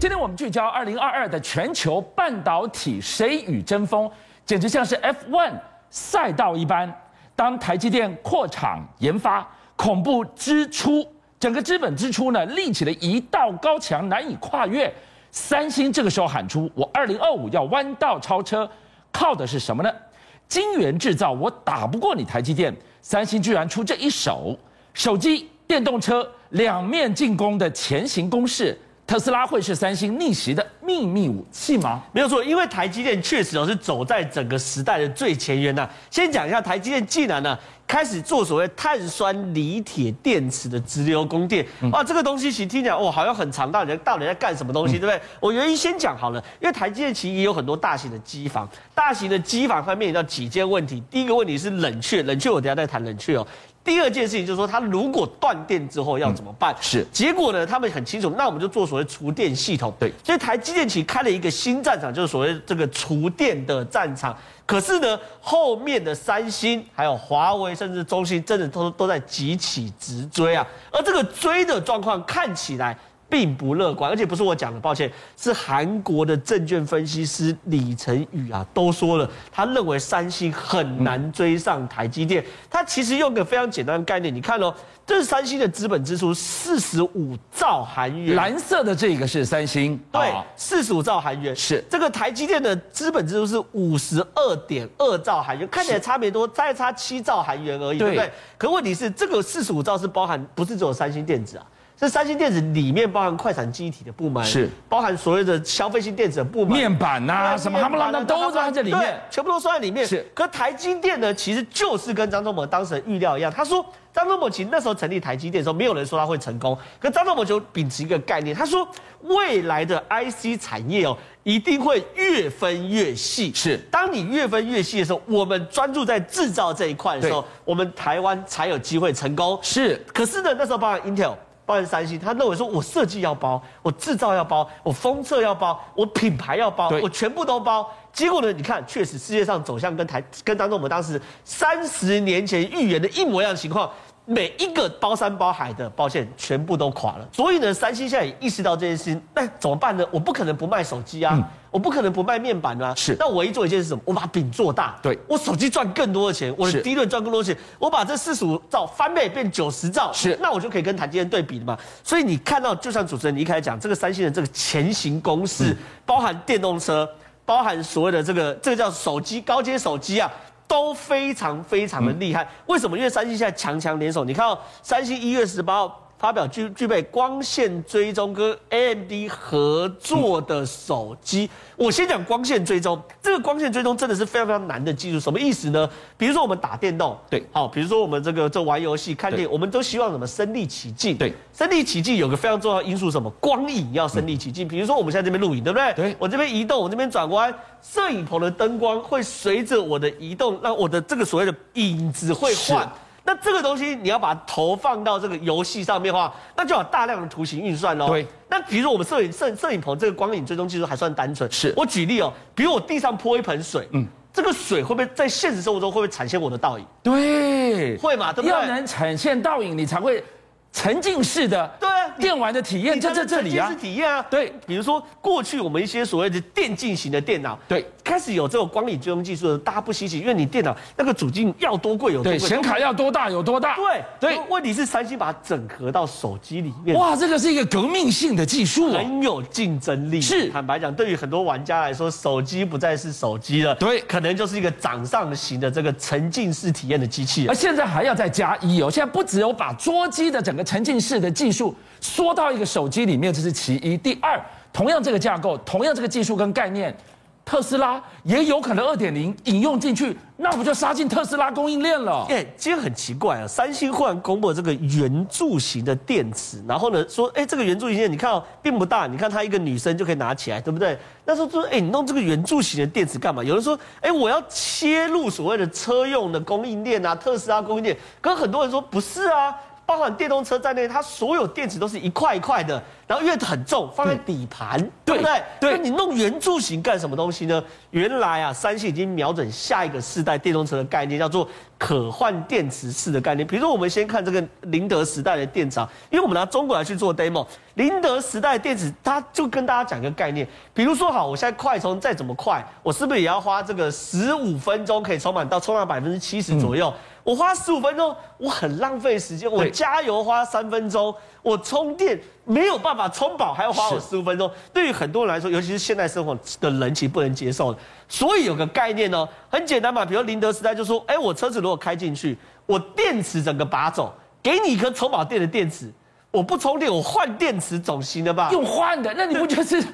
今天我们聚焦二零二二的全球半导体谁与争锋，简直像是 F1 赛道一般。当台积电扩厂研发，恐怖支出，整个资本支出呢立起了一道高墙，难以跨越。三星这个时候喊出：“我二零二五要弯道超车，靠的是什么呢？晶圆制造，我打不过你台积电。”三星居然出这一手，手机、电动车两面进攻的前行攻势。特斯拉会是三星逆袭的秘密武器吗？没有错，因为台积电确实哦是走在整个时代的最前沿呐。先讲一下台积电竟然呢开始做所谓碳酸锂铁电池的直流供电。哇，这个东西其实听起来哦好像很长，到底到底在干什么东西，对不对？我原因先讲好了，因为台积电其实也有很多大型的机房，大型的机房它面临到几件问题。第一个问题是冷却，冷却我等下再谈冷却哦。第二件事情就是说，它如果断电之后要怎么办？嗯、是结果呢？他们很清楚，那我们就做所谓厨电系统。对，所以台积电其实开了一个新战场，就是所谓这个厨电的战场。可是呢，后面的三星、还有华为，甚至中兴，真的都都在急起直追啊。而这个追的状况看起来。并不乐观，而且不是我讲的，抱歉，是韩国的证券分析师李成宇啊都说了，他认为三星很难追上台积电。他其实用个非常简单的概念，你看哦，这是三星的资本支出四十五兆韩元，蓝色的这个是三星，对，四十五兆韩元是这个台积电的资本支出是五十二点二兆韩元，看起来差别多，再差七兆韩元而已，对不对？可问题是这个四十五兆是包含不是只有三星电子啊？这三星电子里面包含快闪记忆体的部门，是包含所谓的消费性电子的部门，面板呐、啊，什么他们那都在这里面，全部都算在里面。是，可台积电呢，其实就是跟张忠谋当时的预料一样，他说张忠谋其实那时候成立台积电的时候，没有人说他会成功，可张忠谋就秉持一个概念，他说未来的 IC 产业哦，一定会越分越细。是，当你越分越细的时候，我们专注在制造这一块的时候，我们台湾才有机会成功。是，可是呢，那时候包含 Intel。包含三星，他认为说，我设计要包，我制造要包，我封测要包，我品牌要包，我全部都包。结果呢，你看，确实世界上走向跟台跟当中我们当时三十年前预言的一模一样的情况。每一个包山包海的，包线，全部都垮了。所以呢，三星现在也意识到这件事情，那怎么办呢？我不可能不卖手机啊，嗯、我不可能不卖面板啊。是，那我一做一件事什么？我把饼做大。对，我手机赚更多的钱，我的利润赚更多的钱，我把这四十五兆翻倍变九十兆，是，那我就可以跟台积电对比了嘛。所以你看到，就像主持人你一开始讲，这个三星的这个前行公式，嗯、包含电动车，包含所谓的这个这个叫手机高阶手机啊。都非常非常的厉害，为什么？因为三星现在强强联手。你看到三星一月十八号。发表具具备光线追踪跟 AMD 合作的手机，我先讲光线追踪。这个光线追踪真的是非常非常难的技术，什么意思呢？比如说我们打电动，对，好，比如说我们这个这玩游戏、看电影，我们都希望什么身临其境，对，身临其境有个非常重要因素，什么光影要身临其境。比如说我们现在这边录影，对不对？对，我这边移动，我这边转弯，摄影棚的灯光会随着我的移动，让我的这个所谓的影子会换。那这个东西你要把它投放到这个游戏上面的话，那就要大量的图形运算喽。对。那比如说我们摄影摄摄影棚这个光影追踪技术还算单纯。是。我举例哦，比如我地上泼一盆水，嗯，这个水会不会在现实生活中会不会产现我的倒影？对。会嘛？对不对？要能产现倒影，你才会。沉浸式的对电玩的体验就，在这这里啊，体验啊，对，比如说过去我们一些所谓的电竞型的电脑，对，开始有这种光影追踪技术的，大家不稀奇，因为你电脑那个主镜要多贵有多贵，显卡要多大有多大，对。对。问题是三星把它整合到手机里面，哇，这个是一个革命性的技术，很有竞争力。是，坦白讲，对于很多玩家来说，手机不再是手机了，对，可能就是一个掌上型的这个沉浸式体验的机器。而现在还要再加一哦，现在不只有把桌机的整个沉浸式的技术缩到一个手机里面，这是其一。第二，同样这个架构，同样这个技术跟概念，特斯拉也有可能二点零引用进去，那不就杀进特斯拉供应链了？哎，今天很奇怪啊，三星忽然公布这个圆柱形的电池，然后呢说，哎，这个圆柱形的你看哦，并不大，你看它一个女生就可以拿起来，对不对？那时候说，哎，你弄这个圆柱形的电池干嘛？有人说，哎，我要切入所谓的车用的供应链啊，特斯拉供应链。可很多人说不是啊。包含电动车在内，它所有电池都是一块一块的。然后因为很重，放在底盘，对，不对？对，那你弄圆柱形干什么东西呢？原来啊，三星已经瞄准下一个世代电动车的概念，叫做可换电池式的概念。比如说，我们先看这个宁德时代的电池，因为我们拿中国来去做 demo，宁德时代的电池，它就跟大家讲一个概念，比如说好，我现在快充再怎么快，我是不是也要花这个十五分钟可以充满到充到百分之七十左右？嗯我花十五分钟，我很浪费时间。我加油花三分钟，我充电没有办法充饱，还要花我十五分钟。对于很多人来说，尤其是现代生活的人，其实不能接受的。所以有个概念哦，很简单嘛。比如林德时代就说：“哎，我车子如果开进去，我电池整个拔走，给你一颗充饱电的电池，我不充电，我换电池总行了吧？”用换的，那你不就是？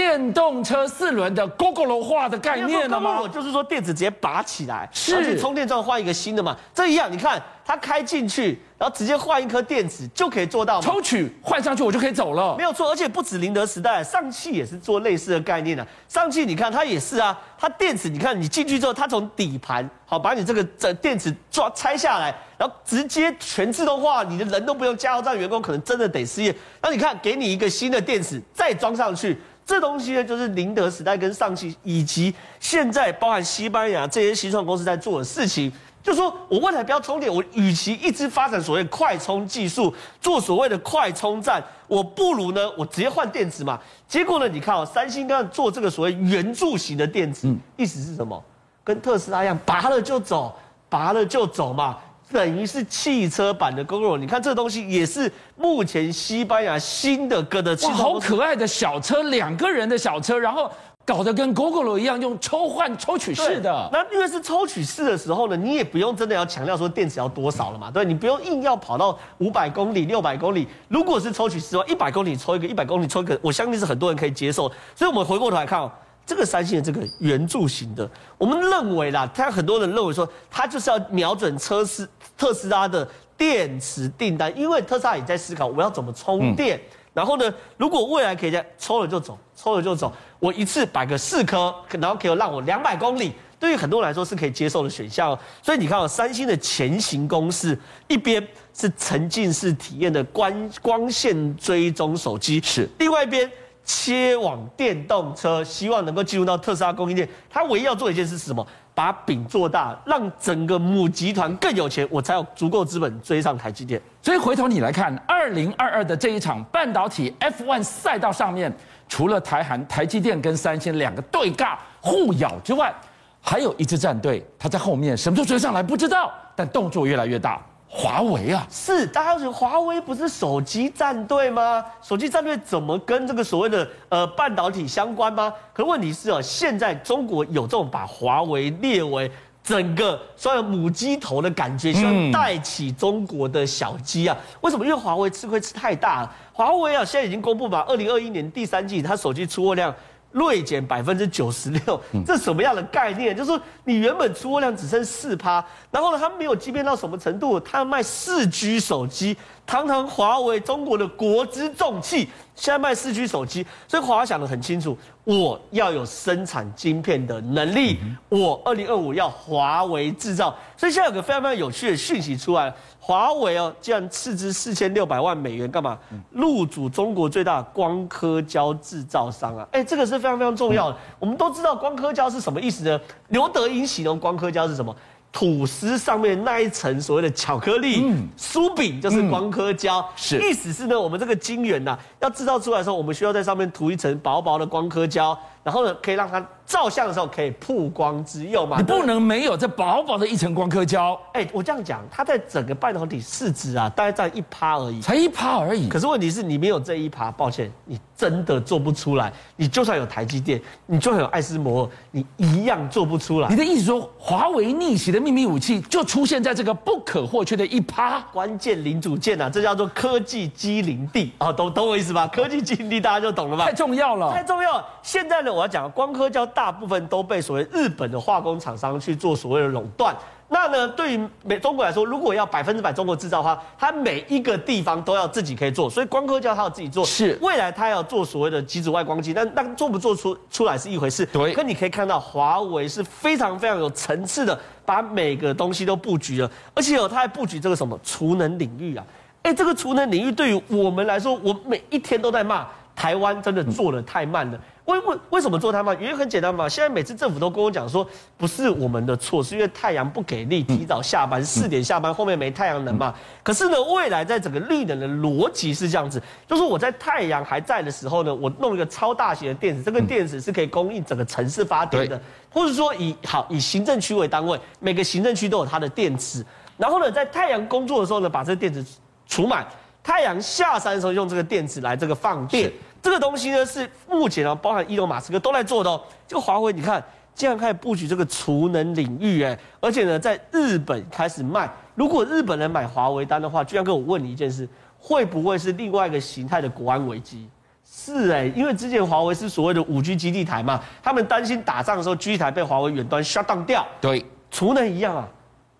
电动车四轮的 Gogoro 化的概念了吗？我就是说电子直接拔起来，是充电桩换一个新的嘛？这一样，你看它开进去，然后直接换一颗电池就可以做到。抽取换上去，我就可以走了。没有错，而且不止宁德时代，上汽也是做类似的概念的。上汽你看它也是啊，它电池你看你进去之后，它从底盘好把你这个这电池抓拆下来，然后直接全自动化，你的人都不用加油站员工可能真的得失业。那你看给你一个新的电池再装上去。这东西呢，就是宁德时代跟上汽，以及现在包含西班牙这些新创公司在做的事情。就说我未来不要充电，我与其一直发展所谓快充技术，做所谓的快充站，我不如呢，我直接换电池嘛。结果呢，你看哦，三星刚刚做这个所谓圆柱形的电池，意思是什么？跟特斯拉一样，拔了就走，拔了就走嘛。等于是汽车版的 Gogoro，你看这个东西也是目前西班牙新的哥的汽车，好可爱的小车，两个人的小车，然后搞得跟 Gogoro 一样，用抽换抽取式的。那因为是抽取式的时候呢，你也不用真的要强调说电池要多少了嘛，对，你不用硬要跑到五百公里、六百公里。如果是抽取式的话，一百公里抽一个，一百公里抽一个，我相信是很多人可以接受。所以我们回过头来看哦。这个三星的这个圆柱形的，我们认为啦，他很多人认为说，它就是要瞄准车斯特斯拉的电池订单，因为特斯拉也在思考我要怎么充电。嗯、然后呢，如果未来可以在抽了就走，抽了就走，我一次摆个四颗，然后可以让我两百公里，对于很多人来说是可以接受的选项。所以你看哦，三星的前行公式，一边是沉浸式体验的光光线追踪手机，是另外一边。切往电动车，希望能够进入到特斯拉供应链。他唯一要做一件事是什么？把饼做大，让整个母集团更有钱，我才有足够资本追上台积电。所以回头你来看，二零二二的这一场半导体 F1 赛道上面，除了台韩、台积电跟三星两个对尬互咬之外，还有一支战队，他在后面什么时候追上来不知道，但动作越来越大。华为啊，是大家觉得华为不是手机战队吗？手机战队怎么跟这个所谓的呃半导体相关吗？可问题是哦，现在中国有这种把华为列为整个所谓母鸡头的感觉，希望带起中国的小鸡啊？为什么？因为华为吃亏吃太大了。华为啊，现在已经公布吧，二零二一年第三季它手机出货量。锐减百分之九十六，这什么样的概念？就是说你原本出货量只剩四趴，然后呢，它没有畸变到什么程度？它卖四 G 手机，堂堂华为中国的国之重器，现在卖四 G 手机，所以华为想得很清楚，我要有生产晶片的能力，我二零二五要华为制造。所以现在有个非常非常有趣的讯息出来。华为哦，竟然斥资四千六百万美元干嘛？入主中国最大的光刻胶制造商啊！哎，这个是非常非常重要的。我们都知道光刻胶是什么意思呢？刘德英形容光刻胶是什么？吐司上面那一层所谓的巧克力酥饼就是光刻胶。是，意思是呢，我们这个晶圆呐，要制造出来的时候，我们需要在上面涂一层薄薄的光刻胶。然后呢，可以让它照相的时候可以曝光之用嘛？你不能没有这薄薄的一层光刻胶。哎，我这样讲，它在整个半导体市值啊，大概占一趴而已，才一趴而已。可是问题是你没有这一趴，抱歉，你真的做不出来。你就算有台积电，你就算有爱斯摩尔，你一样做不出来。你的意思说，华为逆袭的秘密武器就出现在这个不可或缺的一趴关键零组件啊？这叫做科技机灵地啊，懂懂我意思吧？科技机灵地大家就懂了吧？太重要了，太重要了。现在呢？我要讲光刻胶大部分都被所谓日本的化工厂商去做所谓的垄断。那呢，对于美中国来说，如果要百分之百中国制造的话，它每一个地方都要自己可以做。所以光刻胶它要自己做。是未来它要做所谓的极紫外光机，但那做不做出出来是一回事。对。可你可以看到，华为是非常非常有层次的，把每个东西都布局了，而且有它还布局这个什么储能领域啊。哎，这个储能领域对于我们来说，我每一天都在骂台湾，真的做的太慢了。为为为什么做它嘛？原因很简单嘛。现在每次政府都跟我讲说，不是我们的错，是因为太阳不给力，提早下班，四点下班，后面没太阳能嘛。可是呢，未来在整个绿能的逻辑是这样子，就是我在太阳还在的时候呢，我弄一个超大型的电池，这个电池是可以供应整个城市发电的，或者说以好以行政区为单位，每个行政区都有它的电池，然后呢，在太阳工作的时候呢，把这个电池储满，太阳下山的时候用这个电池来这个放电。这个东西呢，是目前啊，包含伊隆马斯克都在做的哦。这个华为，你看，竟然开始布局这个储能领域，哎，而且呢，在日本开始卖。如果日本人买华为单的话，居然跟我问你一件事，会不会是另外一个形态的国安危机？是哎，因为之前华为是所谓的五 G 基地台嘛，他们担心打仗的时候基地台被华为远端 shut down 掉。对，储能一样啊。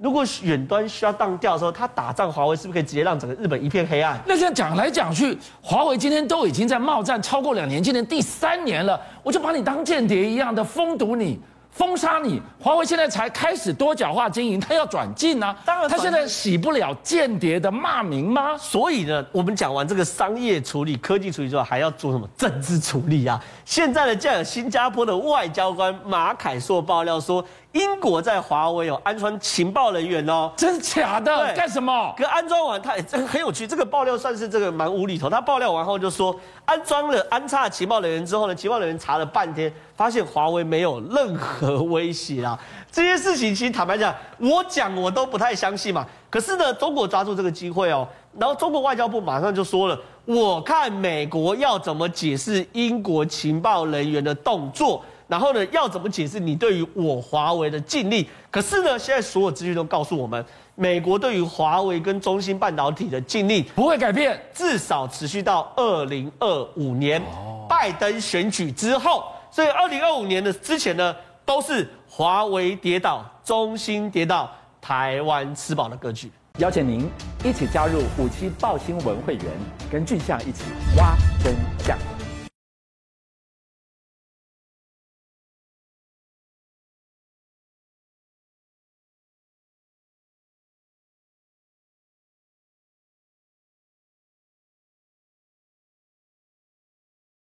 如果远端需要当掉的时候，他打仗，华为是不是可以直接让整个日本一片黑暗？那这样讲来讲去，华为今天都已经在贸战超过两年，今年第三年了，我就把你当间谍一样的封堵你。封杀你，华为现在才开始多角化经营，他要转进啊。当然，他现在洗不了间谍的骂名吗？所以呢，我们讲完这个商业处理、科技处理之后，还要做什么政治处理啊？现在呢，这样有新加坡的外交官马凯硕爆料说，英国在华为有安装情报人员哦，真的假的？干什么？可安装完，他也真很有趣。这个爆料算是这个蛮无厘头。他爆料完后就说，安装了安插情报人员之后呢，情报人员查了半天。发现华为没有任何威胁啦，这些事情其实坦白讲，我讲我都不太相信嘛。可是呢，中国抓住这个机会哦，然后中国外交部马上就说了，我看美国要怎么解释英国情报人员的动作，然后呢，要怎么解释你对于我华为的禁令。可是呢，现在所有资讯都告诉我们，美国对于华为跟中芯半导体的禁令不会改变，至少持续到二零二五年拜登选举之后。所以，二零二五年的之前呢，都是华为跌倒，中芯跌倒，台湾吃饱的格局。邀请您一起加入五七报新闻会员，跟俊相一起挖真。